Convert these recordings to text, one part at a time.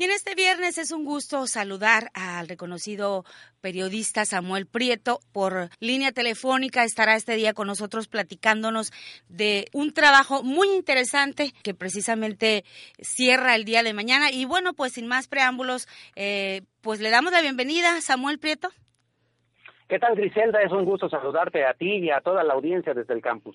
Y en este viernes es un gusto saludar al reconocido periodista Samuel Prieto por línea telefónica. Estará este día con nosotros platicándonos de un trabajo muy interesante que precisamente cierra el día de mañana. Y bueno, pues sin más preámbulos, eh, pues le damos la bienvenida, Samuel Prieto. ¿Qué tal, Griselda? Es un gusto saludarte a ti y a toda la audiencia desde el campus.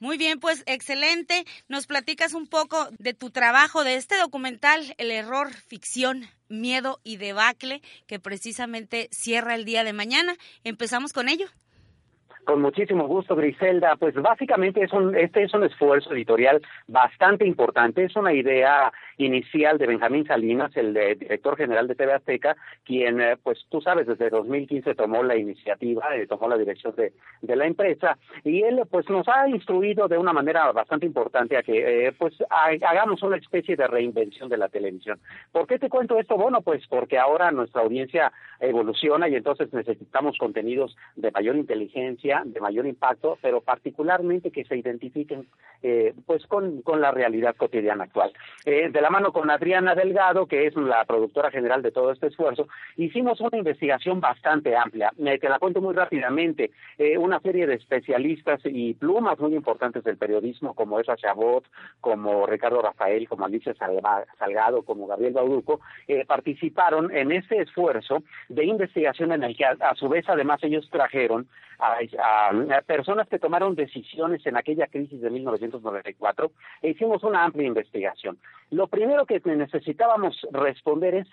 Muy bien, pues excelente. Nos platicas un poco de tu trabajo, de este documental, El error, ficción, miedo y debacle, que precisamente cierra el día de mañana. ¿Empezamos con ello? Con muchísimo gusto, Griselda. Pues básicamente es un, este es un esfuerzo editorial bastante importante. Es una idea inicial de Benjamín Salinas, el director general de TV Azteca, quien, eh, pues tú sabes, desde 2015 tomó la iniciativa, eh, tomó la dirección de, la empresa y él, pues nos ha instruido de una manera bastante importante a que, eh, pues, hagamos una especie de reinvención de la televisión. ¿Por qué te cuento esto? Bueno, pues porque ahora nuestra audiencia evoluciona y entonces necesitamos contenidos de mayor inteligencia, de mayor impacto, pero particularmente que se identifiquen, pues, con, con la realidad cotidiana actual. de la mano con Adriana Delgado, que es la productora general de todo este esfuerzo, hicimos una investigación bastante amplia. Me te la cuento muy rápidamente. Eh, una serie de especialistas y plumas muy importantes del periodismo, como Esa Chabot, como Ricardo Rafael, como Alicia Salgado, como Gabriel Bauduco, eh, participaron en este esfuerzo de investigación en el que, a, su vez, además, ellos trajeron a, personas que tomaron decisiones en aquella crisis de 1994 e hicimos una amplia investigación. Lo primero que necesitábamos responder es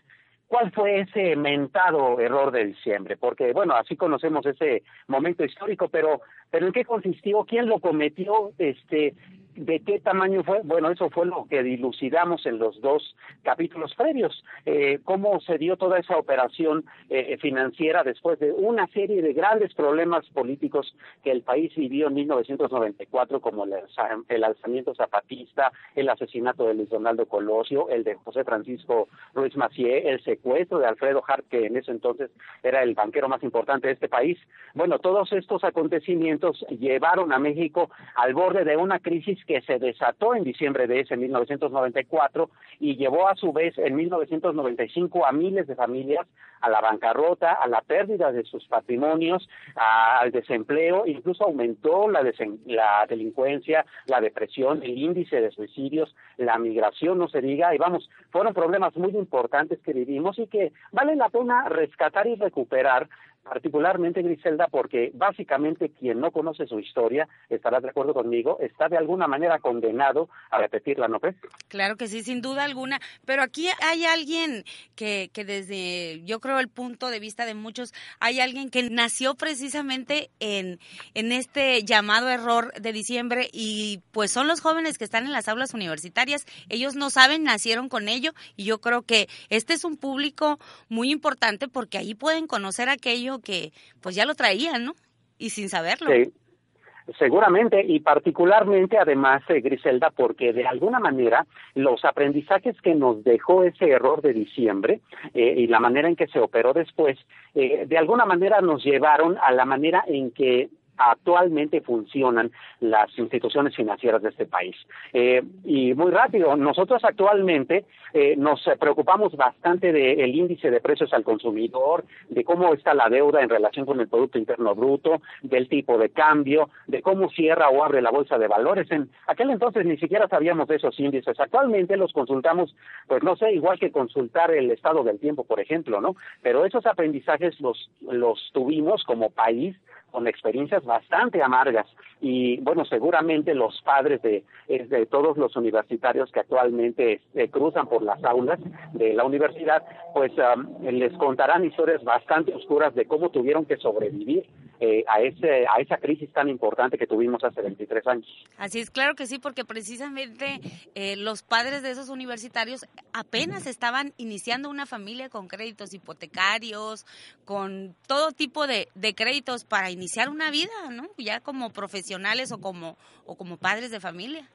cuál fue ese mentado error de diciembre, porque bueno, así conocemos ese momento histórico, pero pero en qué consistió, quién lo cometió, este ¿De qué tamaño fue? Bueno, eso fue lo que dilucidamos en los dos capítulos previos. Eh, cómo se dio toda esa operación eh, financiera después de una serie de grandes problemas políticos que el país vivió en 1994, como el, el alzamiento zapatista, el asesinato de Luis Donaldo Colosio, el de José Francisco Ruiz Macié, el secuestro de Alfredo Hart, que en ese entonces era el banquero más importante de este país. Bueno, todos estos acontecimientos llevaron a México al borde de una crisis que se desató en diciembre de ese 1994 y llevó a su vez en 1995 a miles de familias a la bancarrota, a la pérdida de sus patrimonios, al desempleo, incluso aumentó la, la delincuencia, la depresión, el índice de suicidios, la migración, no se diga, y vamos, fueron problemas muy importantes que vivimos y que vale la pena rescatar y recuperar particularmente Griselda, porque básicamente quien no conoce su historia, estará de acuerdo conmigo, está de alguna manera condenado a repetirla, ¿no crees? Claro que sí, sin duda alguna, pero aquí hay alguien que, que desde, yo creo, el punto de vista de muchos, hay alguien que nació precisamente en, en este llamado error de diciembre y pues son los jóvenes que están en las aulas universitarias, ellos no saben, nacieron con ello y yo creo que este es un público muy importante porque ahí pueden conocer aquello que pues ya lo traían, ¿no? Y sin saberlo. Sí. Seguramente y particularmente además, eh, Griselda, porque de alguna manera los aprendizajes que nos dejó ese error de diciembre eh, y la manera en que se operó después, eh, de alguna manera nos llevaron a la manera en que actualmente funcionan las instituciones financieras de este país. Eh, y muy rápido, nosotros actualmente eh, nos preocupamos bastante del índice de precios al consumidor, de cómo está la deuda en relación con el Producto Interno Bruto, del tipo de cambio, de cómo cierra o abre la bolsa de valores. En aquel entonces ni siquiera sabíamos de esos índices. Actualmente los consultamos, pues no sé, igual que consultar el estado del tiempo, por ejemplo, ¿no? Pero esos aprendizajes los, los tuvimos como país con experiencias bastante amargas. Y bueno seguramente los padres de, de todos los universitarios que actualmente eh, cruzan por las aulas de la universidad pues les contarán historias bastante oscuras de cómo tuvieron que sobrevivir eh, a ese a esa crisis tan importante que tuvimos hace 23 años. Así es, claro que sí, porque precisamente eh, los padres de esos universitarios apenas estaban iniciando una familia con créditos hipotecarios, con todo tipo de, de créditos para iniciar una vida, ¿no? Ya como profesionales o como o como padres de familia.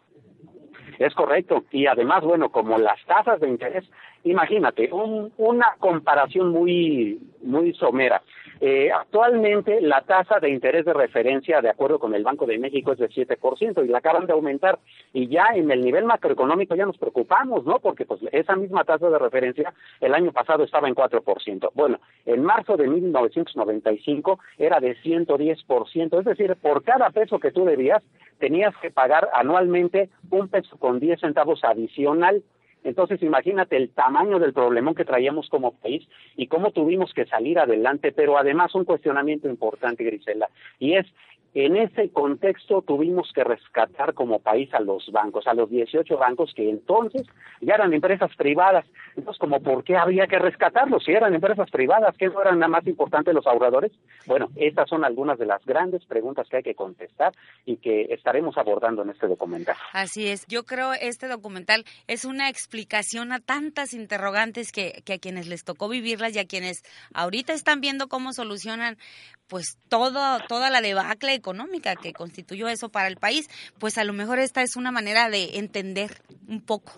Es correcto. Y además, bueno, como las tasas de interés, imagínate, un, una comparación muy, muy somera. Eh, actualmente la tasa de interés de referencia, de acuerdo con el Banco de México, es de 7% y la acaban de aumentar. Y ya en el nivel macroeconómico ya nos preocupamos, ¿no? Porque pues esa misma tasa de referencia el año pasado estaba en 4%. Bueno, en marzo de 1995 era de 110%, es decir, por cada peso que tú debías, tenías que pagar anualmente un peso con 10 centavos adicional entonces, imagínate el tamaño del problemón que traíamos como país y cómo tuvimos que salir adelante, pero además un cuestionamiento importante, Grisela, y es en ese contexto tuvimos que rescatar como país a los bancos, a los 18 bancos que entonces ya eran empresas privadas. Entonces, como por qué había que rescatarlos si eran empresas privadas, ¿qué no eran nada más importantes los ahorradores? Bueno, estas son algunas de las grandes preguntas que hay que contestar y que estaremos abordando en este documental. Así es, yo creo este documental es una explicación a tantas interrogantes que, que a quienes les tocó vivirlas y a quienes ahorita están viendo cómo solucionan pues todo, toda la debacle económica que constituyó eso para el país, pues a lo mejor esta es una manera de entender un poco,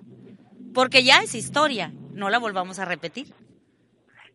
porque ya es historia, no la volvamos a repetir.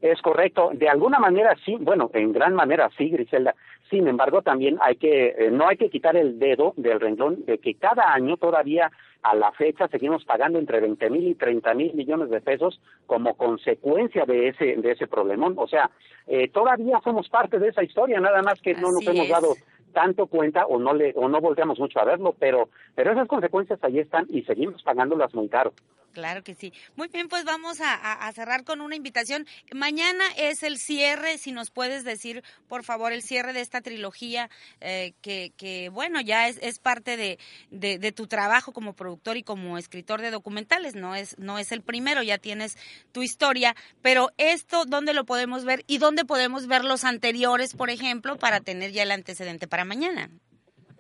Es correcto, de alguna manera sí, bueno, en gran manera sí, Griselda. Sin embargo, también hay que, eh, no hay que quitar el dedo del renglón de que cada año todavía a la fecha seguimos pagando entre 20 mil y 30 mil millones de pesos como consecuencia de ese, de ese problemón. O sea, eh, todavía somos parte de esa historia, nada más que no nos hemos dado tanto cuenta o no le o no volteamos mucho a verlo, pero pero esas consecuencias ahí están y seguimos pagándolas muy caro. Claro que sí. Muy bien, pues vamos a, cerrar con una invitación. Mañana es el cierre, si nos puedes decir, por favor, el cierre de esta trilogía, eh, que, que, bueno, ya es, es parte de, de, tu trabajo como productor y como escritor de documentales, no es, no es el primero, ya tienes tu historia, pero esto, ¿dónde lo podemos ver y dónde podemos ver los anteriores, por ejemplo, para tener ya el antecedente para mañana?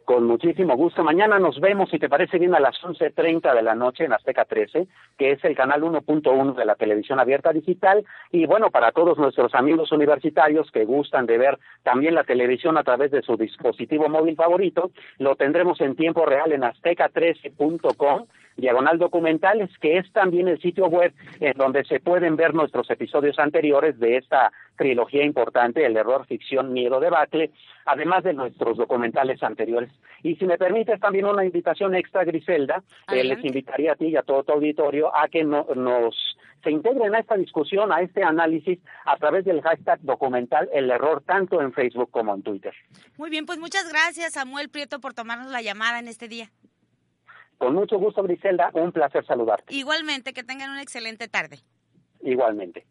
Con muchísimo gusto. Mañana nos vemos, si te parece bien, a las 11.30 de la noche en Azteca 13, que es el canal 1.1 de la televisión abierta digital. Y bueno, para todos nuestros amigos universitarios que gustan de ver también la televisión a través de su dispositivo móvil favorito, lo tendremos en tiempo real en azteca13.com diagonal documentales, que es también el sitio web en donde se pueden ver nuestros episodios anteriores de esta trilogía importante, El error, ficción, miedo, debacle, además de nuestros documentales anteriores. Y si me permites también una invitación extra, Griselda, eh, les invitaría a ti y a todo tu auditorio a que nos se integren a esta discusión, a este análisis a través del hashtag documental El Error, tanto en Facebook como en Twitter. Muy bien, pues muchas gracias Samuel Prieto por tomarnos la llamada en este día. Con mucho gusto, Griselda, un placer saludarte. Igualmente, que tengan una excelente tarde. Igualmente.